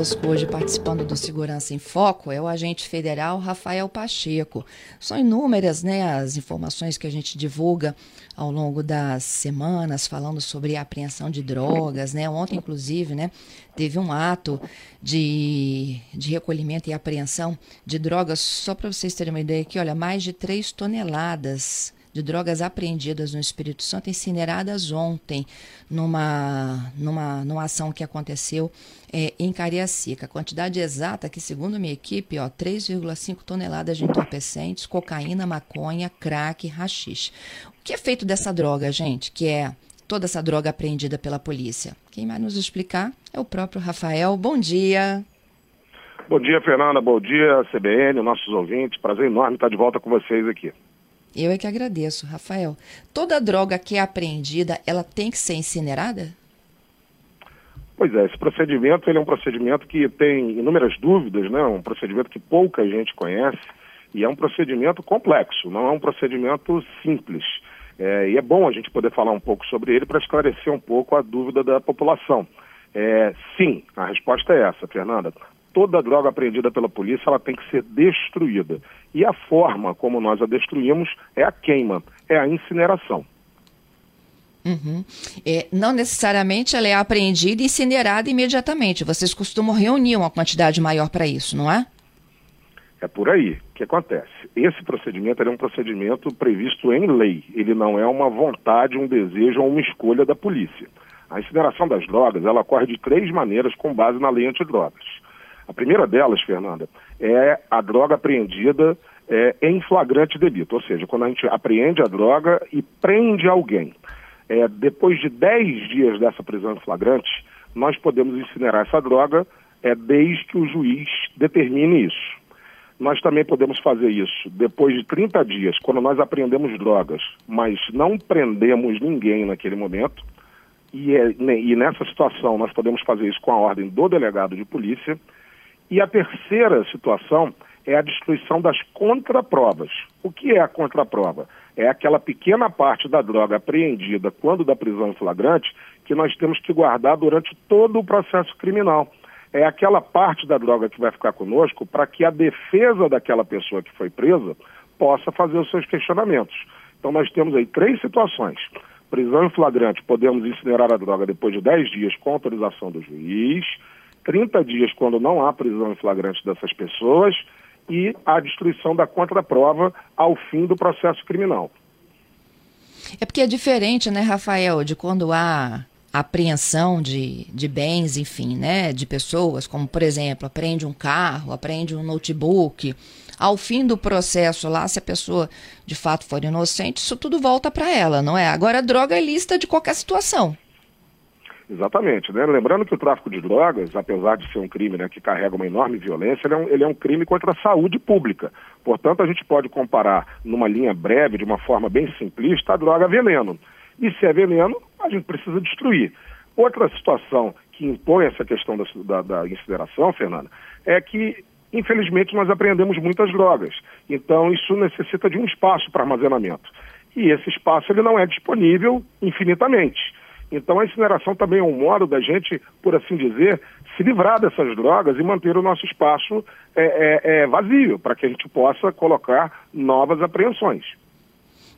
Conosco hoje participando do Segurança em Foco é o agente federal Rafael Pacheco. São inúmeras né, as informações que a gente divulga ao longo das semanas falando sobre a apreensão de drogas. Né? Ontem, inclusive, né, teve um ato de, de recolhimento e apreensão de drogas, só para vocês terem uma ideia aqui, olha, mais de 3 toneladas de drogas apreendidas no Espírito Santo, incineradas ontem, numa, numa, numa ação que aconteceu é, em Cariacica. A quantidade exata, que segundo minha equipe, 3,5 toneladas de entorpecentes, cocaína, maconha, crack, rachixe. O que é feito dessa droga, gente? Que é toda essa droga apreendida pela polícia? Quem vai nos explicar é o próprio Rafael. Bom dia. Bom dia, Fernanda. Bom dia, CBN, nossos ouvintes. Prazer enorme estar de volta com vocês aqui. Eu é que agradeço, Rafael. Toda droga que é apreendida, ela tem que ser incinerada? Pois é, esse procedimento ele é um procedimento que tem inúmeras dúvidas, né? um procedimento que pouca gente conhece e é um procedimento complexo, não é um procedimento simples. É, e é bom a gente poder falar um pouco sobre ele para esclarecer um pouco a dúvida da população. É, sim, a resposta é essa, Fernanda toda droga apreendida pela polícia ela tem que ser destruída. E a forma como nós a destruímos é a queima, é a incineração. Uhum. É, não necessariamente ela é apreendida e incinerada imediatamente. Vocês costumam reunir uma quantidade maior para isso, não é? É por aí. Que acontece? Esse procedimento é um procedimento previsto em lei. Ele não é uma vontade, um desejo ou uma escolha da polícia. A incineração das drogas ela ocorre de três maneiras com base na lei antidrogas. A primeira delas, Fernanda, é a droga apreendida é, em flagrante delito, ou seja, quando a gente apreende a droga e prende alguém. É, depois de 10 dias dessa prisão em flagrante, nós podemos incinerar essa droga é, desde que o juiz determine isso. Nós também podemos fazer isso depois de 30 dias, quando nós apreendemos drogas, mas não prendemos ninguém naquele momento. E, é, e nessa situação nós podemos fazer isso com a ordem do delegado de polícia. E a terceira situação é a destruição das contraprovas. O que é a contraprova? É aquela pequena parte da droga apreendida quando da prisão em flagrante que nós temos que guardar durante todo o processo criminal. É aquela parte da droga que vai ficar conosco para que a defesa daquela pessoa que foi presa possa fazer os seus questionamentos. Então nós temos aí três situações. Prisão em flagrante, podemos incinerar a droga depois de 10 dias com autorização do juiz. 30 dias quando não há prisão em flagrante dessas pessoas e a destruição da contraprova ao fim do processo criminal. É porque é diferente, né, Rafael, de quando há apreensão de, de bens, enfim, né, de pessoas, como por exemplo, apreende um carro, apreende um notebook. Ao fim do processo lá, se a pessoa de fato for inocente, isso tudo volta para ela, não é? Agora, droga é lista de qualquer situação. Exatamente. Né? Lembrando que o tráfico de drogas, apesar de ser um crime né, que carrega uma enorme violência, ele é, um, ele é um crime contra a saúde pública. Portanto, a gente pode comparar, numa linha breve, de uma forma bem simplista, a droga a veneno. E se é veneno, a gente precisa destruir. Outra situação que impõe essa questão da, da, da incineração, Fernanda, é que, infelizmente, nós apreendemos muitas drogas. Então, isso necessita de um espaço para armazenamento. E esse espaço ele não é disponível infinitamente. Então a incineração também é um modo da gente, por assim dizer, se livrar dessas drogas e manter o nosso espaço é, é, é vazio, para que a gente possa colocar novas apreensões.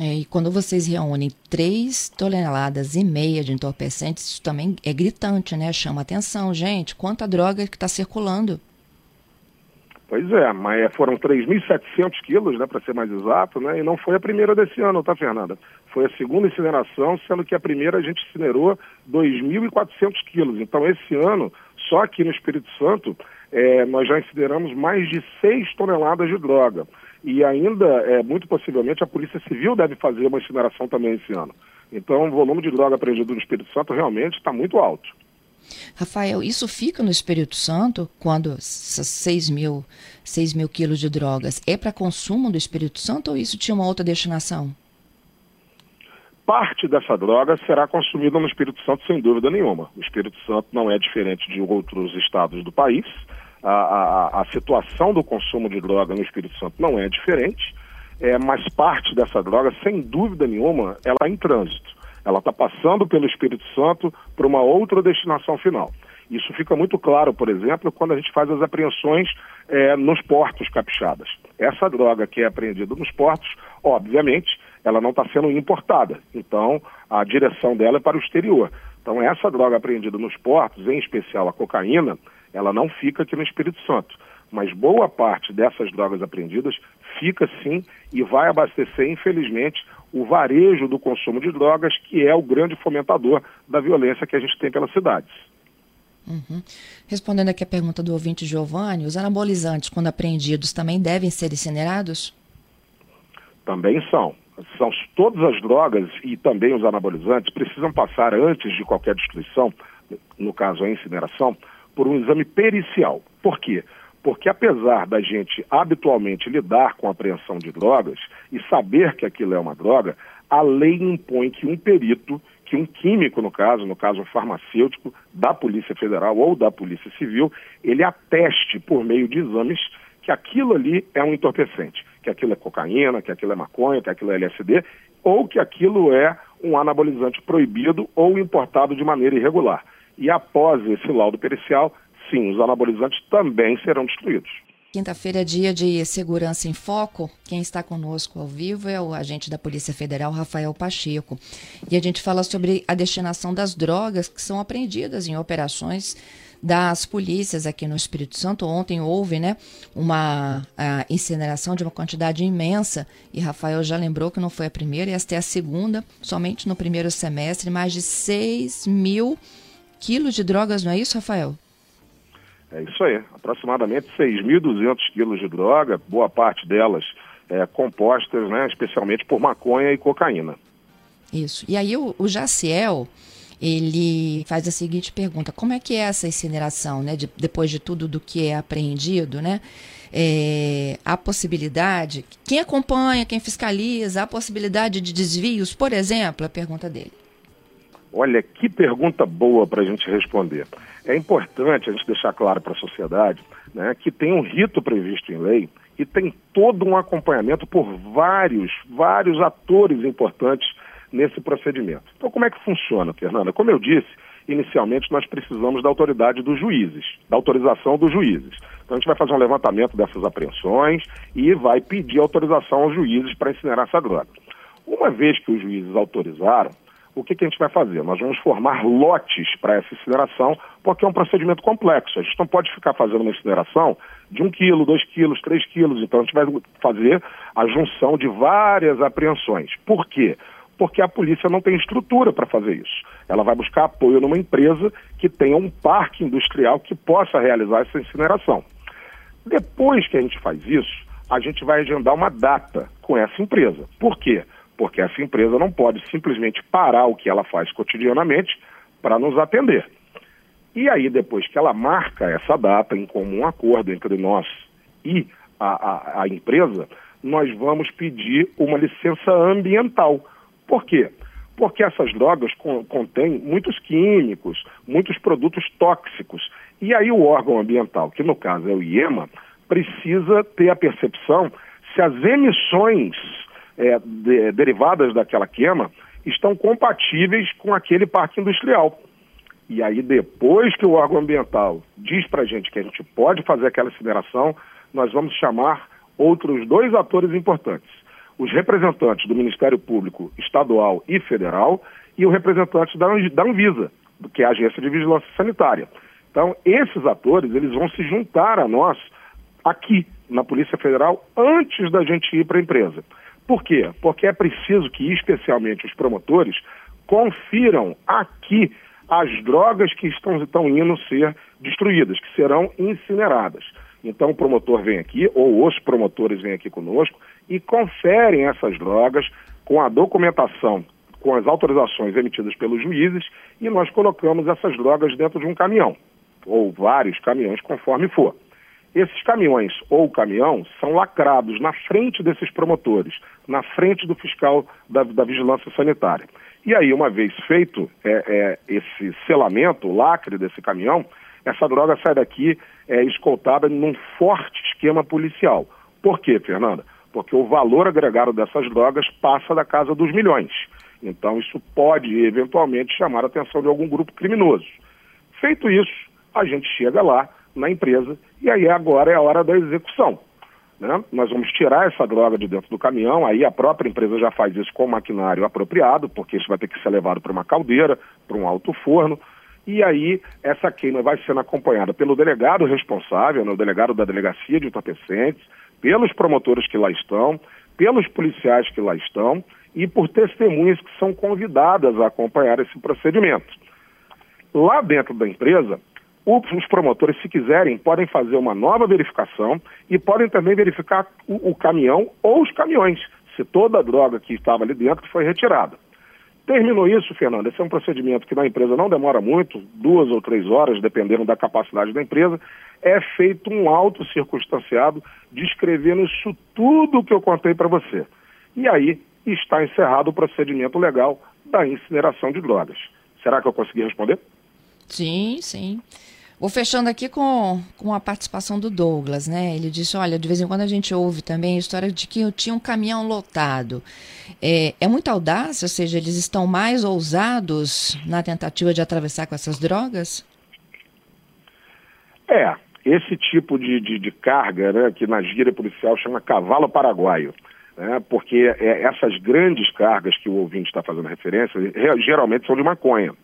É, e quando vocês reúnem 3 toneladas e meia de entorpecentes, isso também é gritante, né? Chama atenção, gente. Quanta droga que está circulando. Pois é, mas foram 3.700 quilos, né, para ser mais exato, né, e não foi a primeira desse ano, tá, Fernanda? Foi a segunda incineração, sendo que a primeira a gente incinerou 2.400 quilos. Então, esse ano, só aqui no Espírito Santo, é, nós já incineramos mais de 6 toneladas de droga. E ainda, é, muito possivelmente, a Polícia Civil deve fazer uma incineração também esse ano. Então, o volume de droga apreendido no Espírito Santo realmente está muito alto. Rafael, isso fica no Espírito Santo quando 6 mil, 6 mil quilos de drogas é para consumo do Espírito Santo ou isso tinha uma outra destinação? parte dessa droga será consumida no Espírito Santo sem dúvida nenhuma. O Espírito Santo não é diferente de outros estados do país. A, a, a situação do consumo de droga no Espírito Santo não é diferente, é, mas parte dessa droga, sem dúvida nenhuma, ela é em trânsito. Ela está passando pelo Espírito Santo para uma outra destinação final. Isso fica muito claro, por exemplo, quando a gente faz as apreensões é, nos portos capixabas. Essa droga que é apreendida nos portos, obviamente, ela não está sendo importada. Então, a direção dela é para o exterior. Então, essa droga apreendida nos portos, em especial a cocaína, ela não fica aqui no Espírito Santo. Mas boa parte dessas drogas apreendidas fica sim e vai abastecer, infelizmente, o varejo do consumo de drogas, que é o grande fomentador da violência que a gente tem pelas cidades. Uhum. Respondendo aqui a pergunta do ouvinte Giovanni, os anabolizantes, quando apreendidos, também devem ser incinerados? Também são. São todas as drogas e também os anabolizantes precisam passar antes de qualquer destruição, no caso a incineração, por um exame pericial. Por quê? Porque apesar da gente habitualmente lidar com a apreensão de drogas e saber que aquilo é uma droga, a lei impõe que um perito, que um químico no caso, no caso um farmacêutico da Polícia Federal ou da Polícia Civil, ele ateste por meio de exames que aquilo ali é um entorpecente, que aquilo é cocaína, que aquilo é maconha, que aquilo é LSD, ou que aquilo é um anabolizante proibido ou importado de maneira irregular. E após esse laudo pericial, sim, os anabolizantes também serão destruídos. Quinta-feira é dia de Segurança em Foco. Quem está conosco ao vivo é o agente da Polícia Federal, Rafael Pacheco. E a gente fala sobre a destinação das drogas que são apreendidas em operações das polícias aqui no Espírito Santo. Ontem houve né, uma incineração de uma quantidade imensa e Rafael já lembrou que não foi a primeira, e esta é a segunda. Somente no primeiro semestre, mais de 6 mil quilos de drogas, não é isso, Rafael? É isso aí, aproximadamente 6.200 quilos de droga, boa parte delas é, compostas né, especialmente por maconha e cocaína. Isso. E aí o, o Jaciel, ele faz a seguinte pergunta: como é que é essa incineração, né? De, depois de tudo do que é apreendido, né? É, a possibilidade, quem acompanha, quem fiscaliza, a possibilidade de desvios, por exemplo, a pergunta dele. Olha, que pergunta boa para a gente responder. É importante a gente deixar claro para a sociedade né, que tem um rito previsto em lei e tem todo um acompanhamento por vários, vários atores importantes nesse procedimento. Então, como é que funciona, Fernanda? Como eu disse, inicialmente nós precisamos da autoridade dos juízes, da autorização dos juízes. Então, a gente vai fazer um levantamento dessas apreensões e vai pedir autorização aos juízes para incinerar essa droga. Uma vez que os juízes autorizaram, o que, que a gente vai fazer? Nós vamos formar lotes para essa incineração, porque é um procedimento complexo. A gente não pode ficar fazendo uma incineração de um quilo, dois quilos, três quilos. Então a gente vai fazer a junção de várias apreensões. Por quê? Porque a polícia não tem estrutura para fazer isso. Ela vai buscar apoio numa empresa que tenha um parque industrial que possa realizar essa incineração. Depois que a gente faz isso, a gente vai agendar uma data com essa empresa. Por quê? Porque essa empresa não pode simplesmente parar o que ela faz cotidianamente para nos atender. E aí, depois que ela marca essa data em comum acordo entre nós e a, a, a empresa, nós vamos pedir uma licença ambiental. Por quê? Porque essas drogas contêm muitos químicos, muitos produtos tóxicos. E aí o órgão ambiental, que no caso é o IEMA, precisa ter a percepção se as emissões é, de, derivadas daquela queima estão compatíveis com aquele parque industrial. E aí, depois que o órgão ambiental diz para a gente que a gente pode fazer aquela incineração, nós vamos chamar outros dois atores importantes. Os representantes do Ministério Público Estadual e Federal e o representante da, da Anvisa, que é a Agência de Vigilância Sanitária. Então, esses atores, eles vão se juntar a nós aqui na Polícia Federal antes da gente ir para a empresa. Por quê? Porque é preciso que, especialmente, os promotores confiram aqui as drogas que estão, estão indo ser destruídas, que serão incineradas. Então o promotor vem aqui, ou os promotores vêm aqui conosco, e conferem essas drogas com a documentação, com as autorizações emitidas pelos juízes, e nós colocamos essas drogas dentro de um caminhão, ou vários caminhões, conforme for. Esses caminhões ou caminhão são lacrados na frente desses promotores, na frente do fiscal da, da vigilância sanitária. E aí, uma vez feito é, é, esse selamento, o lacre desse caminhão, essa droga sai daqui é, escoltada num forte esquema policial. Por quê, Fernanda? Porque o valor agregado dessas drogas passa da casa dos milhões. Então, isso pode, eventualmente, chamar a atenção de algum grupo criminoso. Feito isso, a gente chega lá na empresa e aí agora é a hora da execução. Né? Nós vamos tirar essa droga de dentro do caminhão, aí a própria empresa já faz isso com maquinário apropriado, porque isso vai ter que ser levado para uma caldeira, para um alto forno, e aí essa queima vai sendo acompanhada pelo delegado responsável, né, o delegado da delegacia de entorpecentes, pelos promotores que lá estão, pelos policiais que lá estão e por testemunhas que são convidadas a acompanhar esse procedimento. Lá dentro da empresa, os promotores, se quiserem, podem fazer uma nova verificação e podem também verificar o, o caminhão ou os caminhões, se toda a droga que estava ali dentro foi retirada. Terminou isso, Fernando. Esse é um procedimento que na empresa não demora muito, duas ou três horas, dependendo da capacidade da empresa. É feito um auto circunstanciado descrevendo isso tudo que eu contei para você. E aí está encerrado o procedimento legal da incineração de drogas. Será que eu consegui responder? Sim, sim. Vou fechando aqui com, com a participação do Douglas, né? Ele disse: olha, de vez em quando a gente ouve também a história de que eu tinha um caminhão lotado. É, é muita audácia, ou seja, eles estão mais ousados na tentativa de atravessar com essas drogas? É, esse tipo de, de, de carga, né, que na gíria policial chama cavalo paraguaio. Né, porque é, essas grandes cargas que o ouvinte está fazendo referência, geralmente são de maconha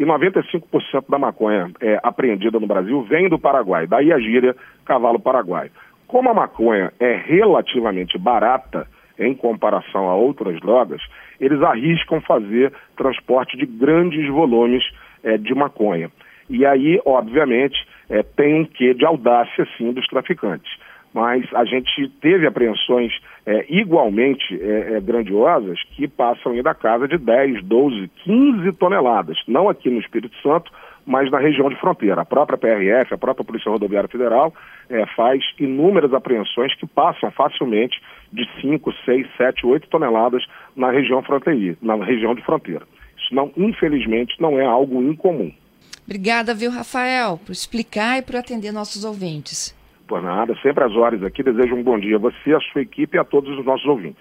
e 95% da maconha é, apreendida no Brasil vem do Paraguai, daí a gíria cavalo paraguaio. Como a maconha é relativamente barata em comparação a outras drogas, eles arriscam fazer transporte de grandes volumes é, de maconha. E aí, obviamente, é, tem um quê de audácia, sim, dos traficantes mas a gente teve apreensões é, igualmente é, é, grandiosas que passam aí da casa de 10, 12, 15 toneladas, não aqui no Espírito Santo, mas na região de fronteira. A própria PRF, a própria Polícia Rodoviária Federal, é, faz inúmeras apreensões que passam facilmente de 5, 6, 7, 8 toneladas na região fronteira, na região de fronteira. Isso não, infelizmente, não é algo incomum. Obrigada, viu, Rafael, por explicar e por atender nossos ouvintes. Por nada, sempre às horas aqui. Desejo um bom dia a você, a sua equipe e a todos os nossos ouvintes.